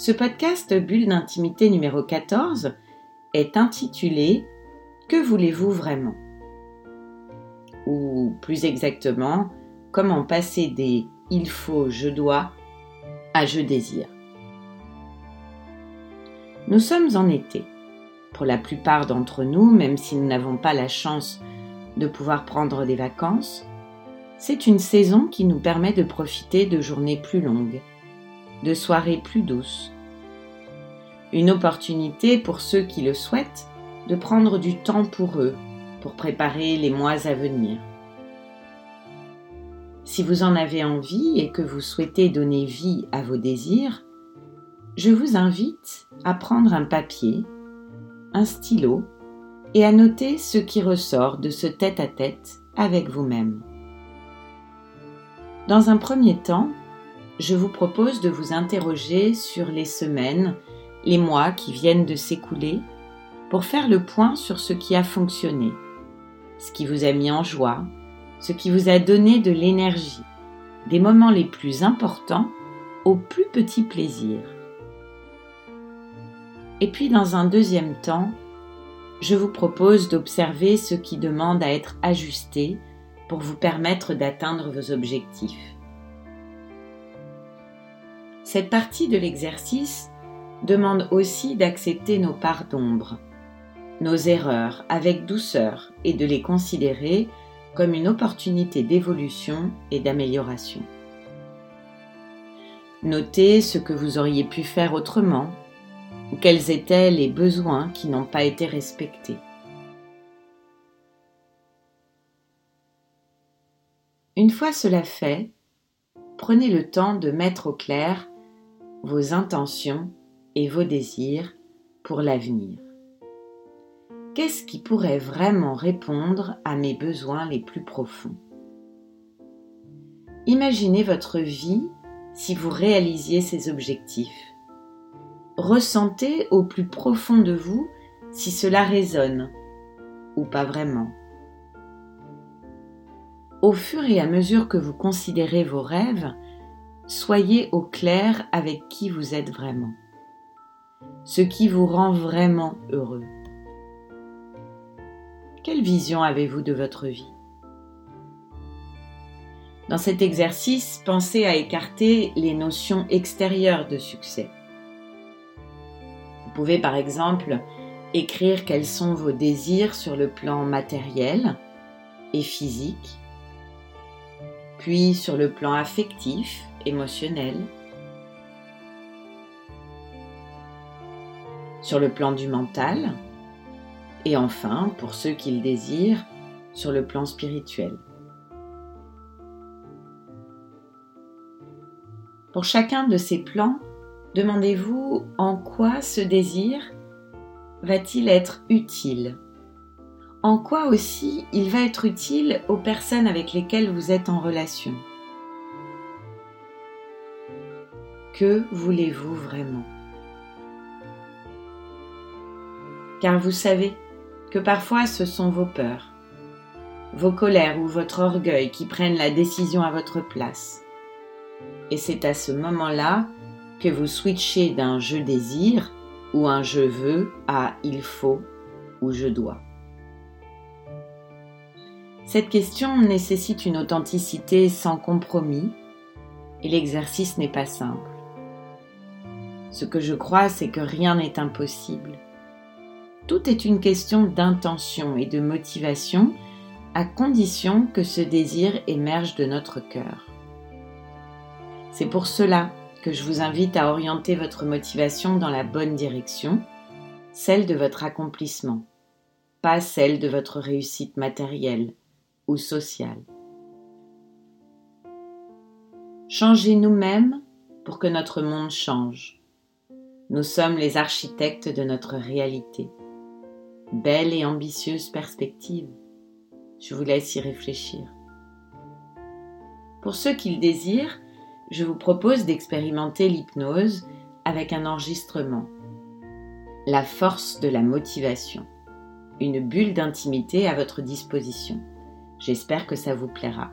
Ce podcast Bulle d'intimité numéro 14 est intitulé Que voulez-vous vraiment? Ou plus exactement, comment passer des il faut, je dois à je désire. Nous sommes en été. Pour la plupart d'entre nous, même si nous n'avons pas la chance de pouvoir prendre des vacances, c'est une saison qui nous permet de profiter de journées plus longues, de soirées plus douces. Une opportunité pour ceux qui le souhaitent de prendre du temps pour eux, pour préparer les mois à venir. Si vous en avez envie et que vous souhaitez donner vie à vos désirs, je vous invite à prendre un papier, un stylo et à noter ce qui ressort de ce tête-à-tête avec vous-même. Dans un premier temps, je vous propose de vous interroger sur les semaines, les mois qui viennent de s'écouler pour faire le point sur ce qui a fonctionné, ce qui vous a mis en joie, ce qui vous a donné de l'énergie, des moments les plus importants aux plus petits plaisirs. Et puis dans un deuxième temps, je vous propose d'observer ce qui demande à être ajusté pour vous permettre d'atteindre vos objectifs. Cette partie de l'exercice demande aussi d'accepter nos parts d'ombre, nos erreurs avec douceur et de les considérer comme une opportunité d'évolution et d'amélioration. Notez ce que vous auriez pu faire autrement ou quels étaient les besoins qui n'ont pas été respectés. Une fois cela fait, prenez le temps de mettre au clair vos intentions et vos désirs pour l'avenir. Qu'est-ce qui pourrait vraiment répondre à mes besoins les plus profonds? Imaginez votre vie si vous réalisiez ces objectifs. Ressentez au plus profond de vous si cela résonne ou pas vraiment. Au fur et à mesure que vous considérez vos rêves, soyez au clair avec qui vous êtes vraiment, ce qui vous rend vraiment heureux. Quelle vision avez-vous de votre vie? Dans cet exercice, pensez à écarter les notions extérieures de succès. Vous pouvez par exemple écrire quels sont vos désirs sur le plan matériel et physique, puis sur le plan affectif émotionnel, sur le plan du mental, et enfin, pour ceux qui le désirent, sur le plan spirituel. Pour chacun de ces plans, demandez-vous en quoi ce désir va-t-il être utile? En quoi aussi il va être utile aux personnes avec lesquelles vous êtes en relation? Que voulez-vous vraiment? Car vous savez que parfois ce sont vos peurs, vos colères ou votre orgueil qui prennent la décision à votre place. Et c'est à ce moment-là que vous switchez d'un je désire ou un je veux à il faut ou je dois. Cette question nécessite une authenticité sans compromis et l'exercice n'est pas simple. Ce que je crois, c'est que rien n'est impossible. Tout est une question d'intention et de motivation à condition que ce désir émerge de notre cœur. C'est pour cela que je vous invite à orienter votre motivation dans la bonne direction, celle de votre accomplissement, pas celle de votre réussite matérielle ou sociale. Changez nous-mêmes pour que notre monde change. Nous sommes les architectes de notre réalité. Belle et ambitieuse perspective. Je vous laisse y réfléchir. Pour ceux qui le désirent, je vous propose d'expérimenter l'hypnose avec un enregistrement. La force de la motivation. Une bulle d'intimité à votre disposition. J'espère que ça vous plaira.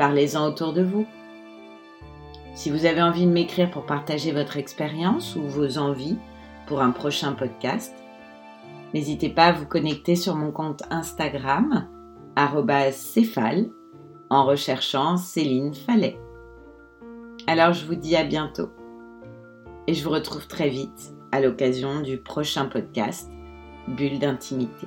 parlez-en autour de vous. Si vous avez envie de m'écrire pour partager votre expérience ou vos envies pour un prochain podcast, n'hésitez pas à vous connecter sur mon compte Instagram, céphale, en recherchant Céline Fallet. Alors je vous dis à bientôt et je vous retrouve très vite à l'occasion du prochain podcast Bulle d'intimité.